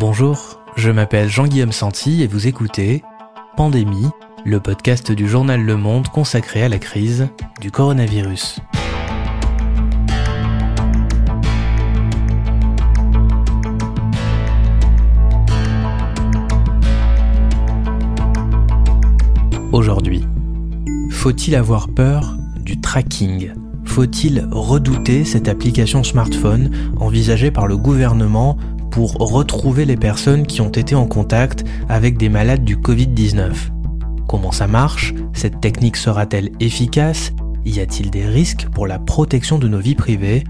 Bonjour, je m'appelle Jean-Guillaume Santi et vous écoutez Pandémie, le podcast du journal Le Monde consacré à la crise du coronavirus. Aujourd'hui, faut-il avoir peur du tracking? Faut-il redouter cette application smartphone envisagée par le gouvernement pour retrouver les personnes qui ont été en contact avec des malades du Covid-19 Comment ça marche? Cette technique sera-t-elle efficace? Y a-t-il des risques pour la protection de nos vies privées?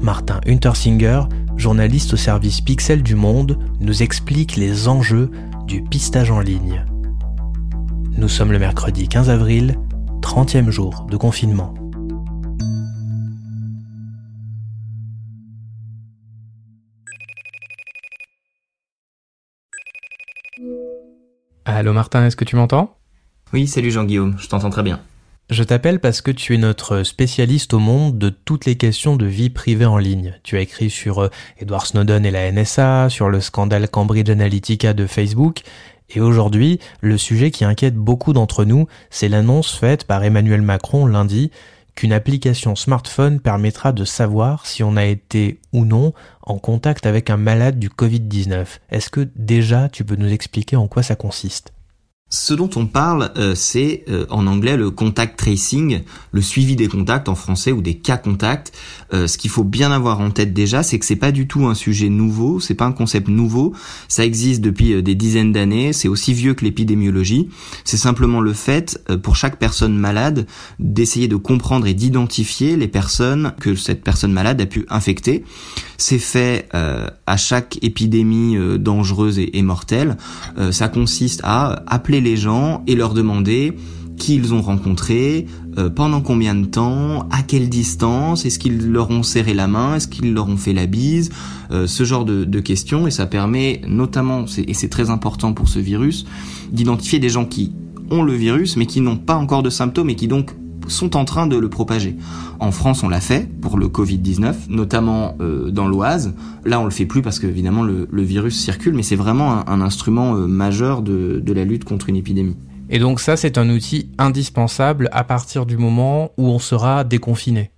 Martin Untersinger, journaliste au service Pixel du Monde, nous explique les enjeux du pistage en ligne. Nous sommes le mercredi 15 avril, 30e jour de confinement. Allô Martin, est-ce que tu m'entends? Oui, salut Jean-Guillaume, je t'entends très bien. Je t'appelle parce que tu es notre spécialiste au monde de toutes les questions de vie privée en ligne. Tu as écrit sur euh, Edward Snowden et la NSA, sur le scandale Cambridge Analytica de Facebook, et aujourd'hui, le sujet qui inquiète beaucoup d'entre nous, c'est l'annonce faite par Emmanuel Macron lundi qu'une application smartphone permettra de savoir si on a été ou non en contact avec un malade du Covid-19. Est-ce que déjà tu peux nous expliquer en quoi ça consiste? Ce dont on parle, euh, c'est euh, en anglais le contact tracing, le suivi des contacts en français ou des cas contacts. Euh, ce qu'il faut bien avoir en tête déjà, c'est que c'est pas du tout un sujet nouveau, c'est pas un concept nouveau. Ça existe depuis des dizaines d'années. C'est aussi vieux que l'épidémiologie. C'est simplement le fait pour chaque personne malade d'essayer de comprendre et d'identifier les personnes que cette personne malade a pu infecter. C'est fait à chaque épidémie dangereuse et, mortelle. ça consiste à appeler les gens et leur demander qui ils ont rencontré, euh, pendant combien de temps, à quelle distance, est-ce qu'ils leur ont serré la main, est-ce qu'ils leur ont fait la bise, euh, ce genre de, de, questions, et ça permet notamment, et c'est très important pour ce virus, d'identifier des gens qui ont le virus mais qui n'ont pas encore de symptômes et qui donc sont en train de le propager. En France, on l'a fait pour le Covid-19, notamment euh, dans l'Oise. Là, on le fait plus parce que évidemment le, virus circule, mais c'est vraiment un, instrument euh, majeur de, de la lutte contre une épidémie. Et donc ça, c'est un outil indispensable à partir du moment où on sera déconfiné.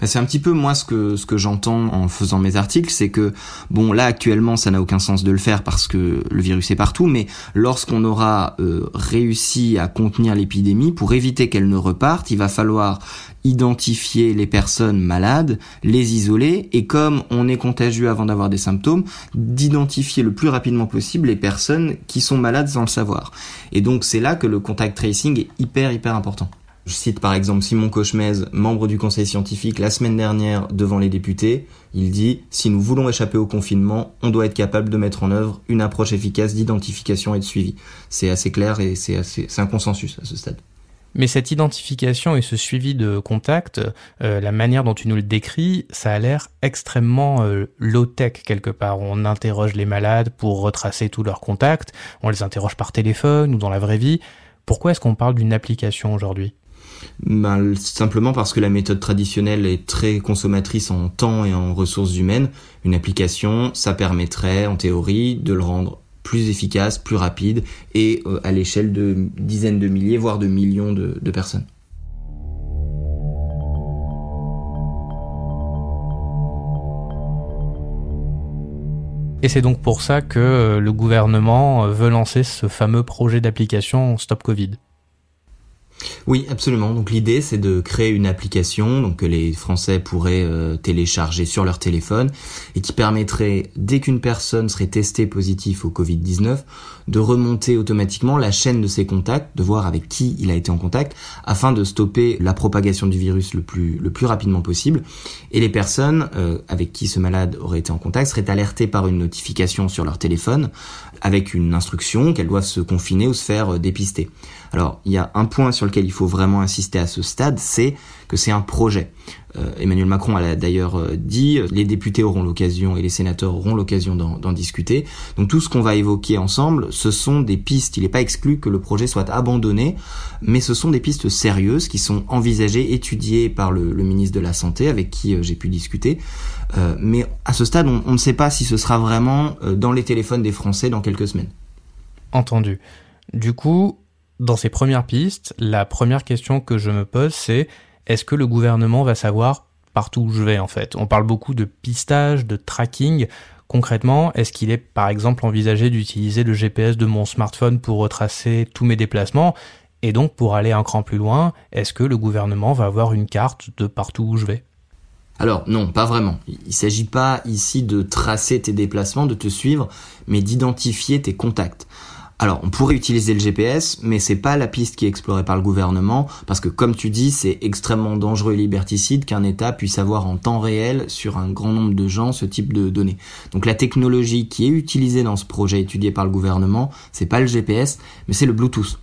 Bah, c'est un petit peu moi ce que ce que j'entends en faisant mes articles, c'est que bon là actuellement ça n'a aucun sens de le faire parce que le virus est partout, mais lorsqu'on aura euh, réussi à contenir l'épidémie, pour éviter qu'elle ne reparte, il va falloir identifier les personnes malades, les isoler et comme on est contagieux avant d'avoir des symptômes, d'identifier le plus rapidement possible les personnes qui sont malades sans le savoir. Et donc c'est là que le contact tracing est hyper hyper important. Je cite par exemple Simon Cauchemez, membre du conseil scientifique, la semaine dernière devant les députés. Il dit Si nous voulons échapper au confinement, on doit être capable de mettre en œuvre une approche efficace d'identification et de suivi. C'est assez clair et c'est un consensus à ce stade. Mais cette identification et ce suivi de contact, euh, la manière dont tu nous le décris, ça a l'air extrêmement euh, low-tech quelque part. On interroge les malades pour retracer tous leurs contacts, on les interroge par téléphone ou dans la vraie vie. Pourquoi est-ce qu'on parle d'une application aujourd'hui? Simplement parce que la méthode traditionnelle est très consommatrice en temps et en ressources humaines. Une application, ça permettrait en théorie de le rendre plus efficace, plus rapide et euh, à l'échelle de dizaines de milliers, voire de millions de, de personnes. Et c'est donc pour ça que euh, le gouvernement euh, veut lancer ce fameux projet d'application Stop Covid. Oui, absolument. Donc l'idée, c'est de créer une application donc que les Français pourraient euh, télécharger sur leur téléphone et qui permettrait, dès qu'une personne serait testée positive au Covid-19, de remonter automatiquement la chaîne de ses contacts, de voir avec qui il a été en contact, afin de stopper la propagation du virus le plus, rapidement possible. Et les personnes euh, avec qui ce malade aurait été en contact seraient alertées par une notification sur leur téléphone avec une instruction qu'elles doivent se confiner ou se faire euh, dépister. Alors, il y a un point sur lequel il faut vraiment insister à ce stade, c'est que c'est un projet. Euh, Emmanuel Macron a d'ailleurs euh, dit, les députés auront l'occasion et les sénateurs auront l'occasion d'en discuter. Donc tout ce qu'on va évoquer ensemble, ce sont des pistes. Il n'est pas exclu que le projet soit abandonné, mais ce sont des pistes sérieuses qui sont envisagées, étudiées par le, ministre de la Santé avec qui euh, j'ai pu discuter. mais à ce stade, on, ne sait pas si ce sera vraiment dans les téléphones des Français dans quelques semaines. Entendu. Du coup, dans ces premières pistes, la première question que je me pose, c'est est-ce que le gouvernement va savoir partout où je vais en fait? On parle beaucoup de pistage, de tracking. Concrètement, est-ce qu'il est par exemple envisagé d'utiliser le GPS de mon smartphone pour retracer tous mes déplacements? Et donc pour aller un cran plus loin, est-ce que le gouvernement va avoir une carte de partout où je vais? Alors non, pas vraiment. Il ne s'agit pas ici de tracer tes déplacements, de te suivre, mais d'identifier tes contacts. Alors, on pourrait utiliser le GPS, mais c'est pas la piste qui est explorée par le gouvernement, parce que comme tu dis, c'est extrêmement dangereux et liberticide qu'un État puisse avoir en temps réel sur un grand nombre de gens ce type de données. Donc la technologie qui est utilisée dans ce projet étudié par le gouvernement, c'est pas le GPS, mais c'est le Bluetooth.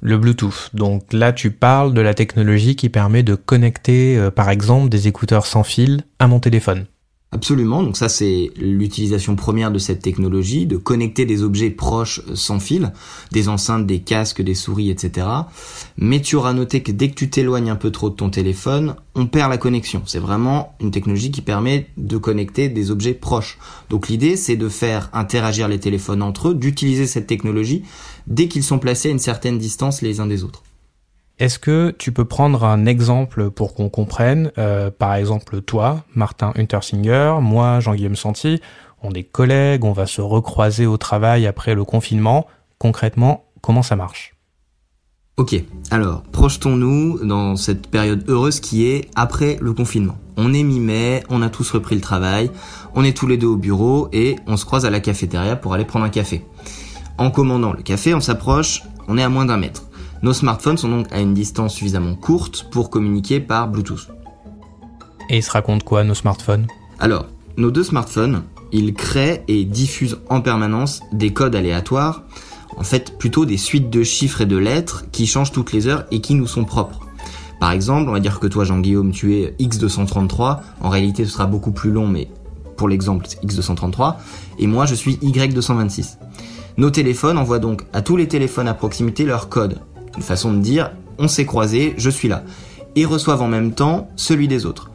Le Bluetooth. Donc là, tu parles de la technologie qui permet de connecter, euh, par exemple, des écouteurs sans fil à mon téléphone. Absolument, donc ça c'est l'utilisation première de cette technologie, de connecter des objets proches sans fil, des enceintes, des casques, des souris, etc. Mais tu auras noté que dès que tu t'éloignes un peu trop de ton téléphone, on perd la connexion. C'est vraiment une technologie qui permet de connecter des objets proches. Donc l'idée c'est de faire interagir les téléphones entre eux, d'utiliser cette technologie dès qu'ils sont placés à une certaine distance les uns des autres. Est-ce que tu peux prendre un exemple pour qu'on comprenne euh, Par exemple, toi, Martin Untersinger, moi, Jean-Guillaume Santi, on est collègues, on va se recroiser au travail après le confinement. Concrètement, comment ça marche? Ok, alors projetons-nous dans cette période heureuse qui est après le confinement. On est mi-mai, on a tous repris le travail, on est tous les deux au bureau et on se croise à la cafétéria pour aller prendre un café. En commandant le café, on s'approche, on est à moins d'un mètre. Nos smartphones sont donc à une distance suffisamment courte pour communiquer par Bluetooth. Et ils se racontent quoi nos smartphones? Alors, nos deux smartphones, ils créent et diffusent en permanence des codes aléatoires, en fait plutôt des suites de chiffres et de lettres qui changent toutes les heures et qui nous sont propres. Par exemple, on va dire que toi Jean-Guillaume tu es X233, en réalité ce sera beaucoup plus long mais pour l'exemple c'est X233, et moi je suis Y226. Nos téléphones envoient donc à tous les téléphones à proximité leur code, une façon de dire on s'est croisé, je suis là. Et reçoivent en même temps celui des autres.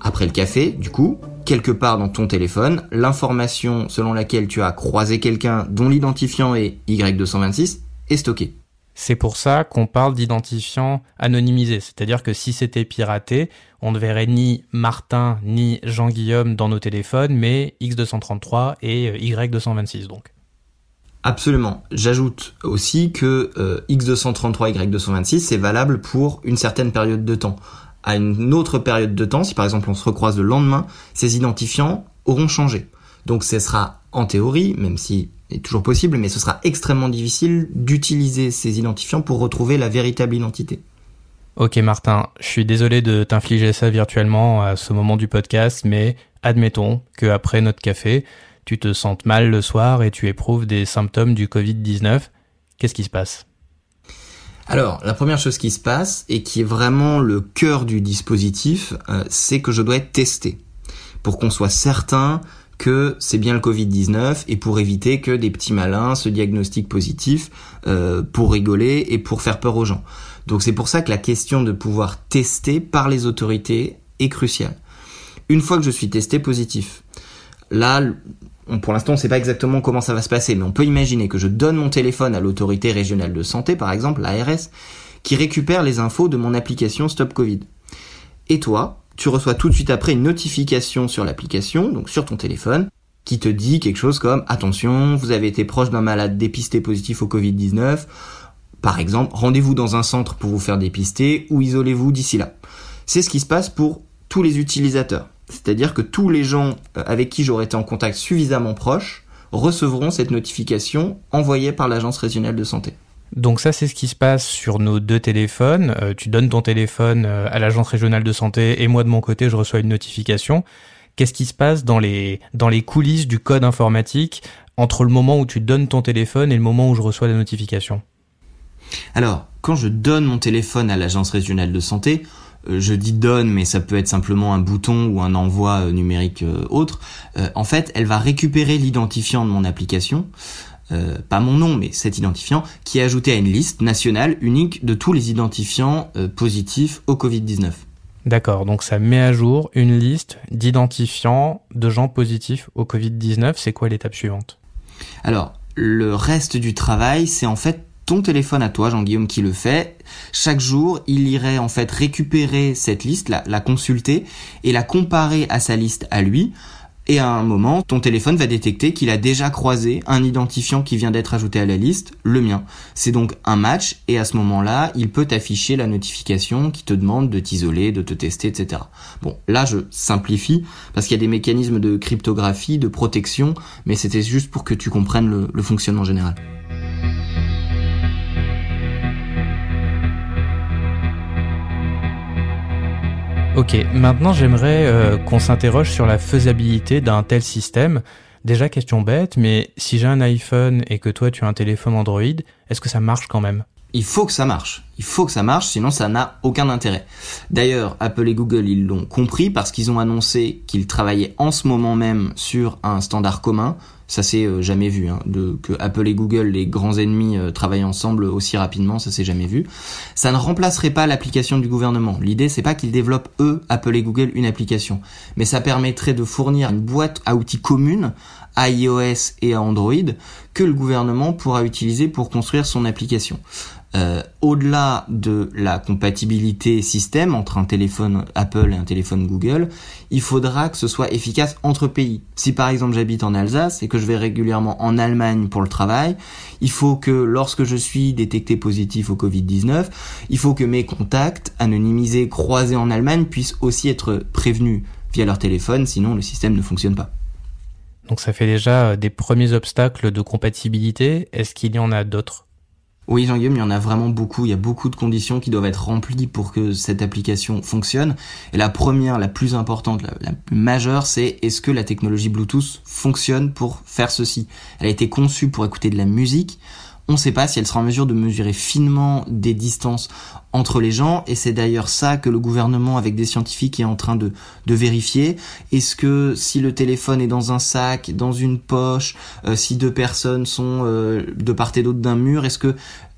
Après le café, du coup, quelque part dans ton téléphone, l'information selon laquelle tu as croisé quelqu'un dont l'identifiant est Y226 est stockée. C'est pour ça qu'on parle d'identifiant anonymisé, c'est-à-dire que si c'était piraté, on ne verrait ni Martin ni Jean-Guillaume dans nos téléphones, mais X233 et Y226 donc. Absolument. J'ajoute aussi que euh, X233 Y226 c'est valable pour une certaine période de temps. À une autre période de temps, si par exemple on se recroise le lendemain, ces identifiants auront changé. Donc ce sera en théorie, même si c'est toujours possible, mais ce sera extrêmement difficile d'utiliser ces identifiants pour retrouver la véritable identité. Ok Martin, je suis désolé de t'infliger ça virtuellement à ce moment du podcast, mais admettons que après notre café, tu te sens mal le soir et tu éprouves des symptômes du Covid-19, qu'est-ce qui se passe? Alors, la première chose qui se passe, et qui est vraiment le cœur du dispositif, euh, c'est que je dois être testé. Pour qu'on soit certain que c'est bien le Covid-19 et pour éviter que des petits malins se diagnostiquent positifs euh, pour rigoler et pour faire peur aux gens. Donc c'est pour ça que la question de pouvoir tester par les autorités est cruciale. Une fois que je suis testé positif, là, pour l'instant, on ne sait pas exactement comment ça va se passer, mais on peut imaginer que je donne mon téléphone à l'autorité régionale de santé, par exemple, l'ARS, qui récupère les infos de mon application Stop Covid. Et toi, tu reçois tout de suite après une notification sur l'application, donc sur ton téléphone, qui te dit quelque chose comme attention, vous avez été proche d'un malade dépisté positif au Covid-19. Par exemple, rendez-vous dans un centre pour vous faire dépister ou isolez-vous d'ici là. C'est ce qui se passe pour tous les utilisateurs. C'est-à-dire que tous les gens euh, avec qui j'aurais été en contact suffisamment proche recevront cette notification envoyée par l'agence régionale de santé. Donc ça, c'est ce qui se passe sur nos deux téléphones. Euh, tu donnes ton téléphone euh, à l'agence régionale de santé et moi de mon côté, je reçois une notification. Qu'est-ce qui se passe dans les, dans les coulisses du code informatique entre le moment où tu donnes ton téléphone et le moment où je reçois la notification? Alors, quand je donne mon téléphone à l'agence régionale de santé, je dis donne, mais ça peut être simplement un bouton ou un envoi euh, numérique euh, autre. en fait, elle va récupérer l'identifiant de mon application, pas mon nom, mais cet identifiant, qui est ajouté à une liste nationale unique de tous les identifiants positifs au Covid-19. D'accord, donc ça met à jour une liste d'identifiants de gens positifs au Covid-19. C'est quoi l'étape suivante? Alors, le reste du travail, c'est en fait ton téléphone à toi, Jean-Guillaume, qui le fait. Chaque jour, il irait en fait récupérer cette liste, la, la consulter et la comparer à sa liste à lui. Et à un moment, ton téléphone va détecter qu'il a déjà croisé un identifiant qui vient d'être ajouté à la liste, le mien. C'est donc un match, et à ce moment-là, il peut t'afficher la notification qui te demande de t'isoler, de te tester, etc. Bon, là, je simplifie, parce qu'il y a des mécanismes de cryptographie, de protection, mais c'était juste pour que tu comprennes le, le fonctionnement général. Ok, maintenant j'aimerais euh, qu'on s'interroge sur la faisabilité d'un tel système. Déjà question bête, mais si j'ai un iPhone et que toi tu as un téléphone Android, est-ce que ça marche quand même? Il faut que ça marche. Il faut que ça marche, sinon ça n'a aucun intérêt. D'ailleurs, Apple et Google, ils l'ont compris parce qu'ils ont annoncé qu'ils travaillaient en ce moment même sur un standard commun ça s'est euh, jamais vu. Hein, de, que Apple et Google, les grands ennemis, euh, travaillent ensemble aussi rapidement, ça s'est jamais vu. Ça ne remplacerait pas l'application du gouvernement. L'idée, c'est pas qu'ils développent eux, Apple et Google, une application, mais ça permettrait de fournir une boîte à outils commune à iOS et à Android que le gouvernement pourra utiliser pour construire son application. Euh, au-delà de la compatibilité système entre un téléphone Apple et un téléphone Google, il faudra que ce soit efficace entre pays. Si par exemple j'habite en Alsace et que je vais régulièrement en Allemagne pour le travail, il faut que lorsque je suis détecté positif au Covid-19, il faut que mes contacts anonymisés croisés en Allemagne puissent aussi être prévenus via leur téléphone, sinon le système ne fonctionne pas. Donc ça fait déjà des premiers obstacles de compatibilité. Est-ce qu'il y en a d'autres? Oui, Jean-Guillaume, il y en a vraiment beaucoup. Il y a beaucoup de conditions qui doivent être remplies pour que cette application fonctionne. Et la première, la plus importante, la, plus majeure, c'est est-ce que la technologie Bluetooth fonctionne pour faire ceci? Elle a été conçue pour écouter de la musique. On ne sait pas si elle sera en mesure de mesurer finement des distances entre les gens, et c'est d'ailleurs ça que le gouvernement, avec des scientifiques, est en train de, de vérifier. Est-ce que si le téléphone est dans un sac, dans une poche, euh, si deux personnes sont euh, de part et d'autre d'un mur, est-ce que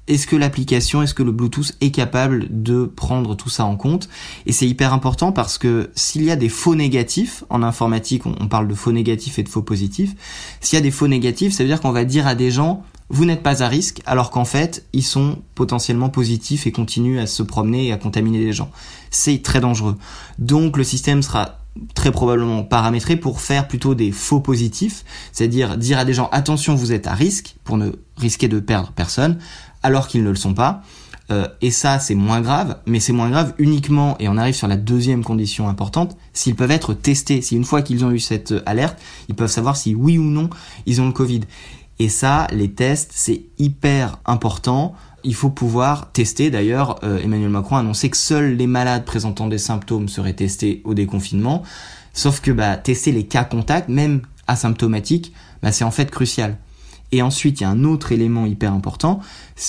est-ce que l'application, est-ce que le Bluetooth est capable de prendre tout ça en compte? Et c'est hyper important parce que s'il y a des faux négatifs, en informatique on, parle de faux négatifs et de faux positifs, s'il y a des faux négatifs, ça veut dire qu'on va dire à des gens, vous n'êtes pas à risque, alors qu'en fait, ils sont potentiellement positifs et continuent à se promener et à contaminer les gens. C'est très dangereux. Donc le système sera très probablement paramétré pour faire plutôt des faux positifs, c'est-à-dire dire à des gens attention vous êtes à risque pour ne risquer de perdre personne, alors qu'ils ne le sont pas. Euh, et ça, c'est moins grave, mais c'est moins grave uniquement, et on arrive sur la deuxième condition importante, s'ils peuvent être testés. Si une fois qu'ils ont eu cette alerte, ils peuvent savoir si oui ou non ils ont le Covid. Et ça, les tests, c'est hyper important. Il faut pouvoir tester. D'ailleurs, euh, Emmanuel Macron a annoncé que seuls les malades présentant des symptômes seraient testés au déconfinement. Sauf que bah, tester les cas contacts, même asymptomatiques, bah, c'est en fait crucial. Et ensuite, il y a un autre élément hyper important,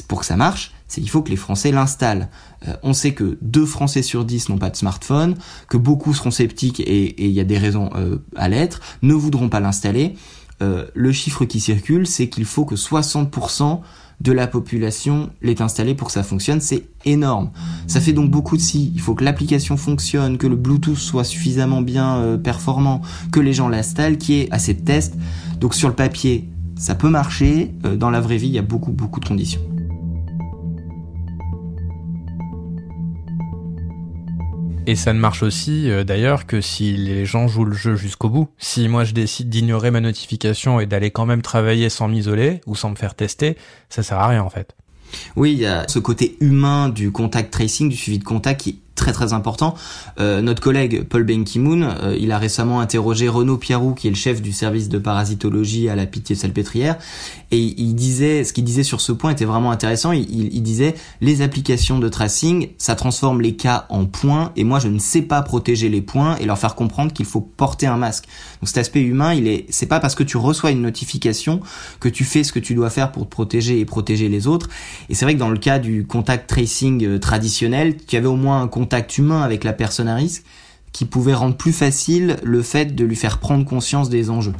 pour que ça marche, c'est qu'il faut que les Français l'installent. Euh, on sait que deux Français sur dix n'ont pas de smartphone, que beaucoup seront sceptiques et il y a des raisons euh, à l'être, ne voudront pas l'installer. Euh, le chiffre qui circule, c'est qu'il faut que 60% de la population l'ait installé pour que ça fonctionne. C'est énorme. Ça fait donc beaucoup de si. Il faut que l'application fonctionne, que le Bluetooth soit suffisamment bien performant, que les gens l'installent, qu'il y ait assez de tests. Donc sur le papier, ça peut marcher, euh, dans la vraie vie, il y a beaucoup, beaucoup de conditions. Et ça ne marche aussi euh, d'ailleurs que si les gens jouent le jeu jusqu'au bout. Si moi je décide d'ignorer ma notification et d'aller quand même travailler sans m'isoler ou sans me faire tester, ça sert à rien en fait. Oui, il y a ce côté humain du contact tracing, du suivi de contact qui très très important. Euh, notre collègue Paul Ben Ki-moon, euh, il a récemment interrogé Renaud Pierrou, qui est le chef du service de parasitologie à la Pitié-Salpêtrière, et il disait, ce qu'il disait sur ce point était vraiment intéressant. Il, il, disait, les applications de tracing, ça transforme les cas en points, et moi je ne sais pas protéger les points et leur faire comprendre qu'il faut porter un masque. Donc cet aspect humain, il est, c'est pas parce que tu reçois une notification que tu fais ce que tu dois faire pour te protéger et protéger les autres. Et c'est vrai que dans le cas du contact tracing euh, traditionnel, tu avais au moins un contact humain avec la personne à risque qui pouvait rendre plus facile le fait de lui faire prendre conscience des enjeux.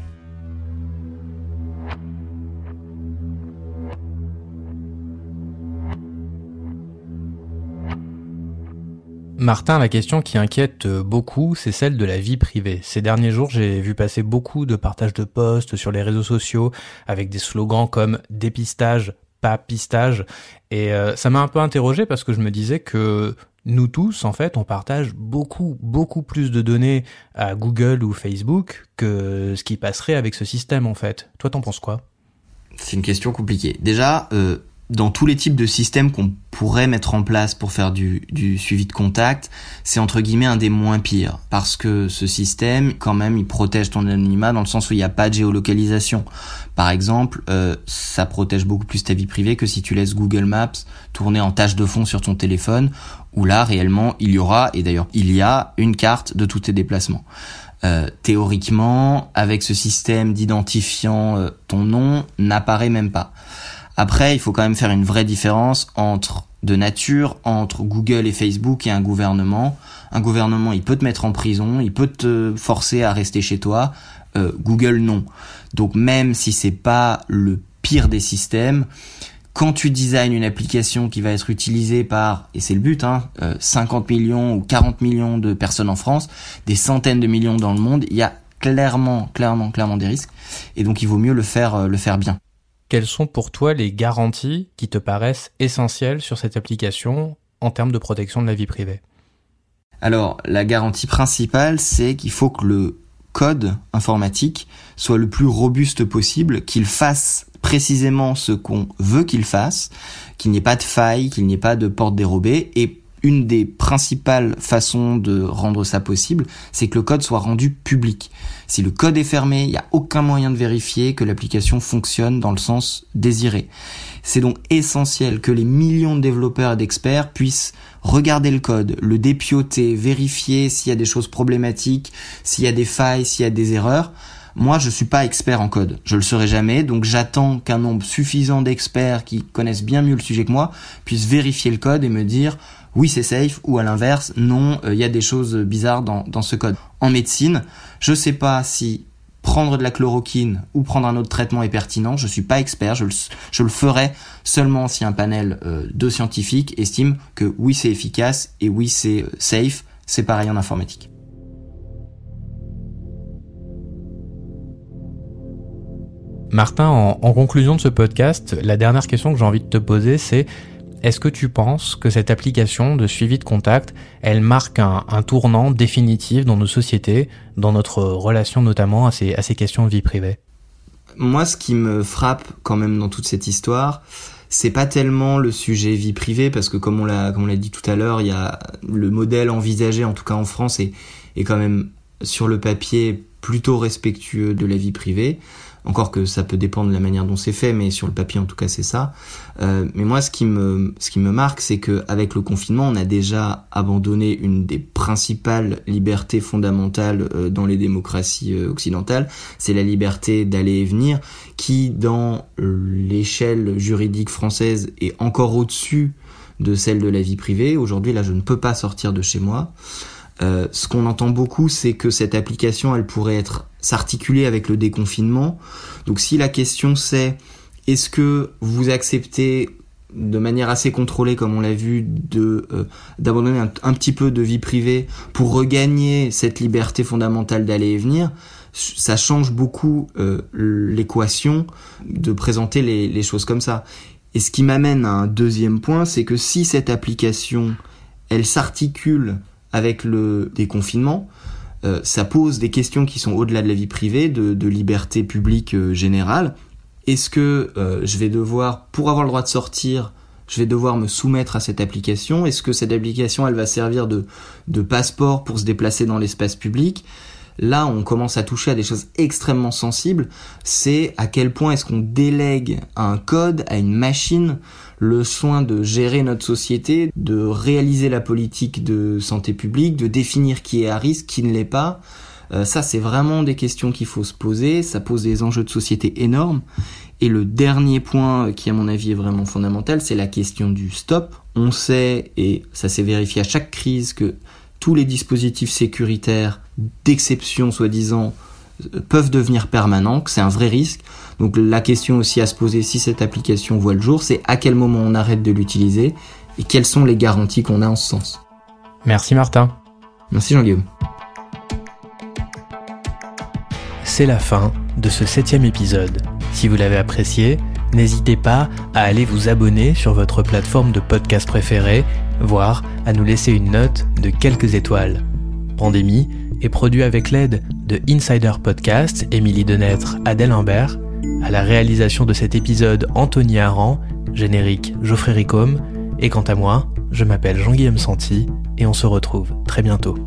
Martin, la question qui inquiète beaucoup, c'est celle de la vie privée. Ces derniers jours, j'ai vu passer beaucoup de partages de posts sur les réseaux sociaux avec des slogans comme dépistage, pas pistage. Et euh, ça m'a un peu interrogé parce que je me disais que nous tous, en fait, on partage beaucoup, beaucoup plus de données à Google ou Facebook que ce qui passerait avec ce système, en fait. Toi, t'en penses quoi? C'est une question compliquée. Déjà, euh, dans tous les types de systèmes qu'on pourrait mettre en place pour faire du, du suivi de contact, c'est entre guillemets un des moins pires. Parce que ce système, quand même, il protège ton anonymat dans le sens où il n'y a pas de géolocalisation. Par exemple, euh, ça protège beaucoup plus ta vie privée que si tu laisses Google Maps tourner en tâche de fond sur ton téléphone, où là, réellement, il y aura, et d'ailleurs, il y a une carte de tous tes déplacements. Euh, théoriquement, avec ce système d'identifiant, euh, ton nom n'apparaît même pas. Après, il faut quand même faire une vraie différence entre de nature entre Google et Facebook et un gouvernement. Un gouvernement, il peut te mettre en prison, il peut te forcer à rester chez toi. Euh, Google, non. Donc même si c'est pas le pire des systèmes, quand tu designes une application qui va être utilisée par, et c'est le but, hein, 50 euh, millions ou 40 millions de personnes en France, des centaines de millions dans le monde, il y a clairement, clairement, clairement des risques. Et donc il vaut mieux le faire, euh, le faire bien. Quelles sont pour toi les garanties qui te paraissent essentielles sur cette application en termes de protection de la vie privée? Alors, la garantie principale, c'est qu'il faut que le code informatique soit le plus robuste possible, qu'il fasse précisément ce qu'on veut qu'il fasse, qu'il n'y ait pas de faille, qu'il n'y ait pas de porte dérobée, et une des principales façons de rendre ça possible, c'est que le code soit rendu public. Si le code est fermé, il n'y a aucun moyen de vérifier que l'application fonctionne dans le sens désiré. C'est donc essentiel que les millions de développeurs et d'experts puissent regarder le code, le dépioter, vérifier s'il y a des choses problématiques, s'il y a des failles, s'il y a des erreurs. Moi, je suis pas expert en code. Je le serai jamais. Donc, j'attends qu'un nombre suffisant d'experts qui connaissent bien mieux le sujet que moi puissent vérifier le code et me dire oui c'est safe ou à l'inverse non euh, il y a des choses bizarres dans, ce code. En médecine, je sais pas si prendre de la chloroquine ou prendre un autre traitement est pertinent, je suis pas expert, je le, ferai seulement si un panel euh, de scientifiques estime que oui c'est efficace et oui c'est euh, safe, c'est pareil en informatique. Martin, en, conclusion de ce podcast, la dernière question que j'ai envie de te poser, c'est est-ce que tu penses que cette application de suivi de contact, elle marque un, tournant définitif dans nos sociétés, dans notre relation notamment à ces, questions de vie privée? Moi, ce qui me frappe quand même dans toute cette histoire, c'est pas tellement le sujet vie privée, parce que comme on l'a, dit tout à l'heure, il y a le modèle envisagé, en tout cas en France, est quand même sur le papier plutôt respectueux de la vie privée. Encore que ça peut dépendre de la manière dont c'est fait, mais sur le papier en tout cas c'est ça. Euh, mais moi ce qui me ce qui me marque, c'est que avec le confinement, on a déjà abandonné une des principales libertés fondamentales euh, dans les démocraties euh, occidentales, c'est la liberté d'aller et venir, qui dans l'échelle juridique française est encore au-dessus de celle de la vie privée. Aujourd'hui, là, je ne peux pas sortir de chez moi. Euh, ce qu'on entend beaucoup, c'est que cette application, elle pourrait être s'articuler avec le déconfinement. Donc si la question c'est est-ce que vous acceptez de manière assez contrôlée, comme on l'a vu, de euh, d'abandonner un, petit peu de vie privée pour regagner cette liberté fondamentale d'aller et venir, ça change beaucoup euh, l'équation de présenter les, les choses comme ça. Et ce qui m'amène à un deuxième point, c'est que si cette application, elle s'articule avec le déconfinement, euh, ça pose des questions qui sont au-delà de la vie privée, de, liberté publique euh, générale. Est-ce que euh, je vais devoir, pour avoir le droit de sortir, je vais devoir me soumettre à cette application? Est-ce que cette application, elle va servir de, de passeport pour se déplacer dans l'espace public? Là, on commence à toucher à des choses extrêmement sensibles. C'est à quel point est-ce qu'on délègue un code, à une machine, le soin de gérer notre société, de réaliser la politique de santé publique, de définir qui est à risque, qui ne l'est pas. Euh, ça, c'est vraiment des questions qu'il faut se poser. Ça pose des enjeux de société énormes. Et le dernier point qui, à mon avis, est vraiment fondamental, c'est la question du stop. On sait, et ça s'est vérifié à chaque crise, que tous les dispositifs sécuritaires d'exception soi-disant euh, peuvent devenir permanents, que c'est un vrai risque. Donc la question aussi à se poser si cette application voit le jour, c'est à quel moment on arrête de l'utiliser et quelles sont les garanties qu'on a en ce sens. Merci Martin. Merci Jean-Guillaume. C'est la fin de ce septième épisode. Si vous l'avez apprécié, n'hésitez pas à aller vous abonner sur votre plateforme de podcast préférée, voire à nous laisser une note de quelques étoiles. Pandémie est produit avec l'aide de Insider Podcast, Émilie Denêtre, Adèle Imbert, à la réalisation de cet épisode Anthony Aran, générique Geoffrey Ricôme, et quant à moi, je m'appelle Jean-Guillaume Santi et on se retrouve très bientôt.